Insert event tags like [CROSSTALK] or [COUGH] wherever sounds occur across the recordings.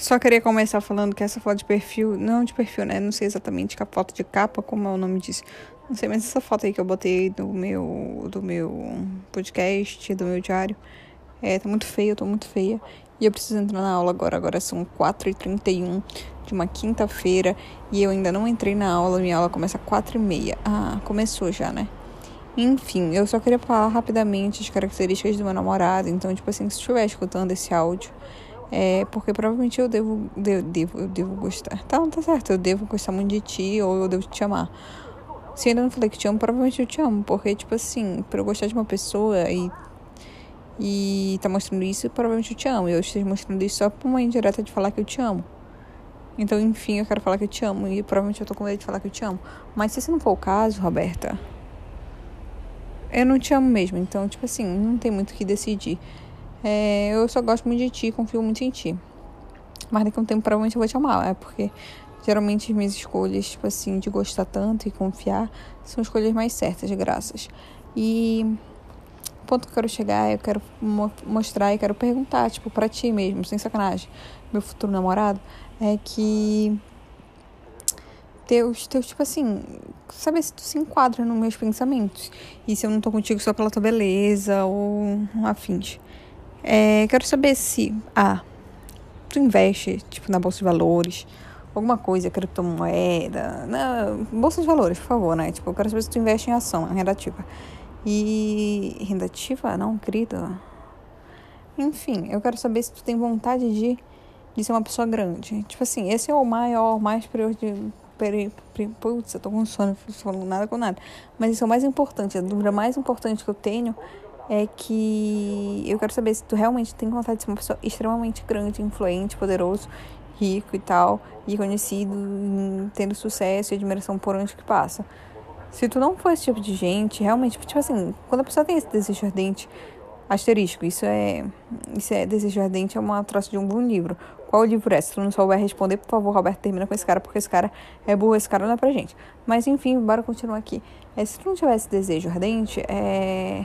Só queria começar falando que essa foto de perfil, não de perfil, né? Não sei exatamente que a foto de capa, como é o nome disso. Não sei, mas essa foto aí que eu botei do meu, do meu podcast, do meu diário, é, tá muito feia, eu tô muito feia. E eu preciso entrar na aula agora. Agora são 4h31 de uma quinta-feira e eu ainda não entrei na aula. Minha aula começa às 4h30. Ah, começou já, né? Enfim, eu só queria falar rapidamente as características do meu namorado. Então, tipo assim, se estiver escutando esse áudio é porque provavelmente eu devo, devo, eu devo gostar. Tá, tá certo, eu devo gostar muito de ti ou eu devo te amar. Se ainda não falei que te amo, provavelmente eu te amo. Porque, tipo assim, pra eu gostar de uma pessoa e, e tá mostrando isso, provavelmente eu te amo. Eu esteja mostrando isso só por uma indireta de falar que eu te amo. Então, enfim, eu quero falar que eu te amo. E provavelmente eu tô com medo de falar que eu te amo. Mas se esse não for o caso, Roberta, eu não te amo mesmo. Então, tipo assim, não tem muito o que decidir. É, eu só gosto muito de ti, confio muito em ti. Mas daqui a um tempo provavelmente eu vou te amar, é porque geralmente as minhas escolhas, tipo assim, de gostar tanto e confiar, são escolhas mais certas, graças. E o ponto que eu quero chegar, eu quero mo mostrar e quero perguntar, tipo, pra ti mesmo, sem sacanagem, meu futuro namorado, é que teus, teus, tipo assim, saber se tu se enquadra nos meus pensamentos. E se eu não tô contigo só pela tua beleza ou afins. É, quero saber se, ah, tu investe, tipo, na bolsa de valores, alguma coisa, criptomoeda, na bolsa de valores, por favor, né? Tipo, eu quero saber se tu investe em ação, renda ativa. E renda ativa? Não, querida. Enfim, eu quero saber se tu tem vontade de, de ser uma pessoa grande. Tipo assim, esse é o maior, mais prioritário. Putz, eu tô com sono, não falando nada com nada. Mas isso é o mais importante, a dúvida mais importante que eu tenho é que eu quero saber se tu realmente tem vontade de ser uma pessoa extremamente grande, influente, poderoso, rico e tal, e conhecido, tendo sucesso e admiração por onde que passa. Se tu não for esse tipo de gente, realmente, tipo assim, quando a pessoa tem esse desejo ardente, asterisco, isso é, isso é desejo ardente, é uma troça de um bom livro. Qual livro é? Se tu não souber responder, por favor, Roberto, termina com esse cara, porque esse cara é burro, esse cara não é pra gente. Mas enfim, bora continuar aqui. É, se tu não tiver esse desejo ardente, é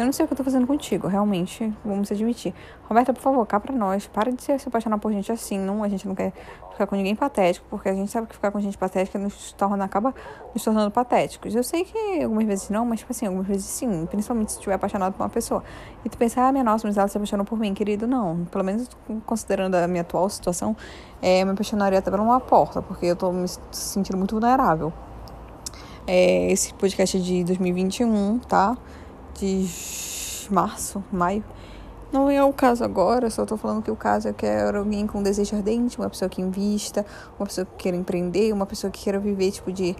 eu não sei o que eu tô fazendo contigo, realmente, vamos admitir. Roberta, por favor, cá pra nós. Para de se apaixonar por gente assim. Não, a gente não quer ficar com ninguém patético, porque a gente sabe que ficar com gente patética nos torna, acaba nos tornando patéticos. Eu sei que algumas vezes não, mas, tipo assim, algumas vezes sim. Principalmente se estiver apaixonado por uma pessoa. E tu pensar, ah, minha nossa, mas ela se apaixonou por mim, querido. Não. Pelo menos considerando a minha atual situação, é, me apaixonaria até por uma porta, porque eu tô me sentindo muito vulnerável. É, esse podcast é de 2021, tá? De março, maio. Não é o caso agora, só tô falando que o caso é que era alguém com desejo ardente, uma pessoa que invista, uma pessoa que queira empreender, uma pessoa que queira viver, tipo, de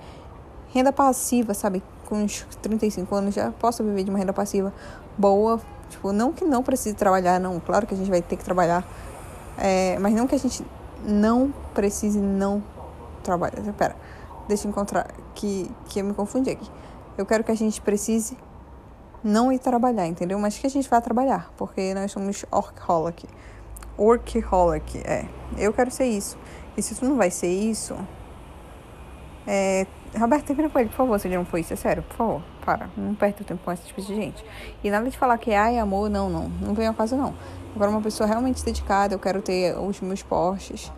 renda passiva, sabe? Com uns 35 anos já possa viver de uma renda passiva boa. Tipo, não que não precise trabalhar, não. Claro que a gente vai ter que trabalhar. É, mas não que a gente não precise não trabalhar. Pera, deixa eu encontrar, que, que eu me confundi aqui. Eu quero que a gente precise não ir trabalhar, entendeu? Mas que a gente vai trabalhar, porque nós somos workaholic. Workaholic, é. Eu quero ser isso. E se tu não vai ser isso, é... Roberto, termina com ele, por favor, se ele não for isso. É sério, por favor, para. Não perde o tempo com esse tipo de gente. E nada de falar que, ai, amor, não, não. Não vem ao caso, não. Agora, uma pessoa realmente dedicada, eu quero ter os meus postes.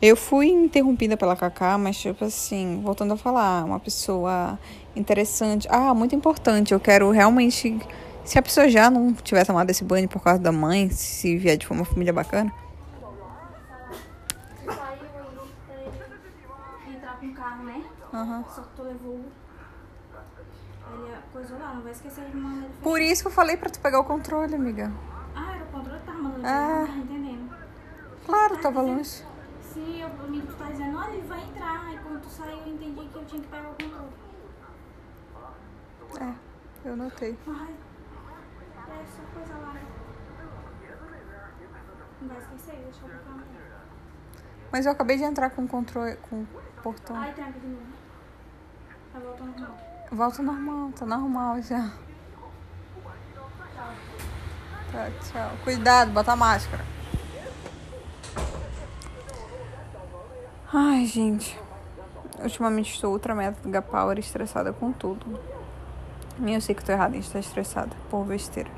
Eu fui interrompida pela Kaká, mas, tipo assim, voltando a falar, uma pessoa interessante. Ah, muito importante. Eu quero realmente. Se a pessoa já não tiver tomado esse banho por causa da mãe, se vier de uma família bacana. entrar com o carro, né? Uhum. Só que tu levou. Ele coisou lá, não vai esquecer de mandar ele Por isso que eu falei pra tu pegar o controle, amiga. Ah, era o controle que tava mandando Ah. não entendendo. Claro, tava longe. Se eu, o amigo tu tá dizendo, olha, ele vai entrar. Aí quando tu saiu, eu entendi que eu tinha que pegar o controle. É, eu notei. Ai, é só coisa lá. Não vai esquecer, deixa eu botar Mas eu acabei de entrar com o controle, com o portão. Ai, tranca de novo. Tá voltando não. Volta normal, tá normal já. Tá, tchau. Cuidado, bota a máscara. Ai, gente. Ultimamente estou ultra mega power estressada com tudo. E eu sei que tô errada em estar estressada por besteira.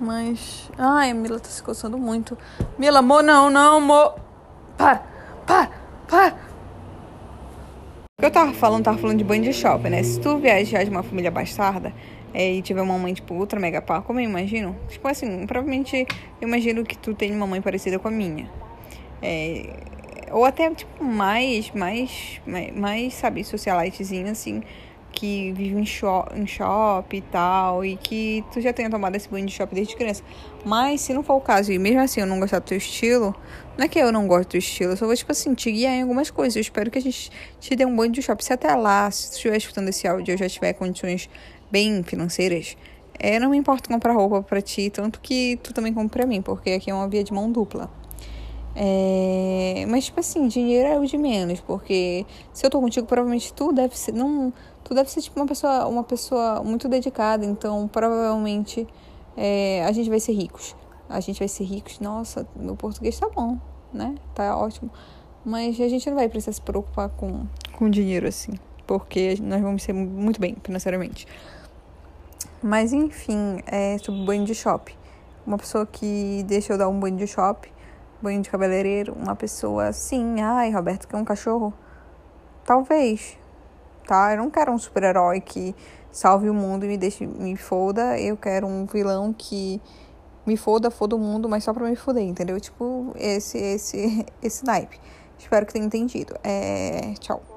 Mas. Ai, a Mila tá se coçando muito. Mila, amor, não, não, amor. Para, para, para. Eu tava falando, tava falando de banho de shopping, né? Se tu viajar de uma família bastarda é, e tiver uma mãe, tipo, ultra mega pá, como eu imagino, tipo assim, provavelmente eu imagino que tu tem uma mãe parecida com a minha. É, ou até, tipo, mais, mais, mais, sabe, socialitezinho, assim, que vive em, shop, em shopping e tal, e que tu já tenha tomado esse banho de shopping desde criança. Mas se não for o caso, e mesmo assim eu não gostar do teu estilo, não é que eu não gosto do estilo, eu só vou, tipo assim, te guiar em algumas coisas. Eu espero que a gente te dê um banho de shopping. Se até lá, se tu estiver escutando esse áudio, eu já tiver condições bem financeiras, é, não me importa comprar roupa para ti, tanto que tu também compra pra mim, porque aqui é uma via de mão dupla. É, mas, tipo assim, dinheiro é o de menos, porque se eu tô contigo, provavelmente tu deve ser. Não, tu deve ser tipo uma pessoa, uma pessoa muito dedicada, então provavelmente é, a gente vai ser ricos. A gente vai ser ricos. Nossa, meu português tá bom, né? Tá ótimo. Mas a gente não vai precisar se preocupar com, com dinheiro assim, porque nós vamos ser muito bem financeiramente. Mas enfim, é sobre banho de shopping. Uma pessoa que deixa eu dar um banho de shopping banho de cabeleireiro, uma pessoa assim, ai, Roberto quer um cachorro? Talvez, tá? Eu não quero um super-herói que salve o mundo e me deixe me foda. Eu quero um vilão que me foda, foda o mundo, mas só pra me foder, entendeu? Tipo, esse esse [LAUGHS] esse naipe. Espero que tenha entendido. É, tchau.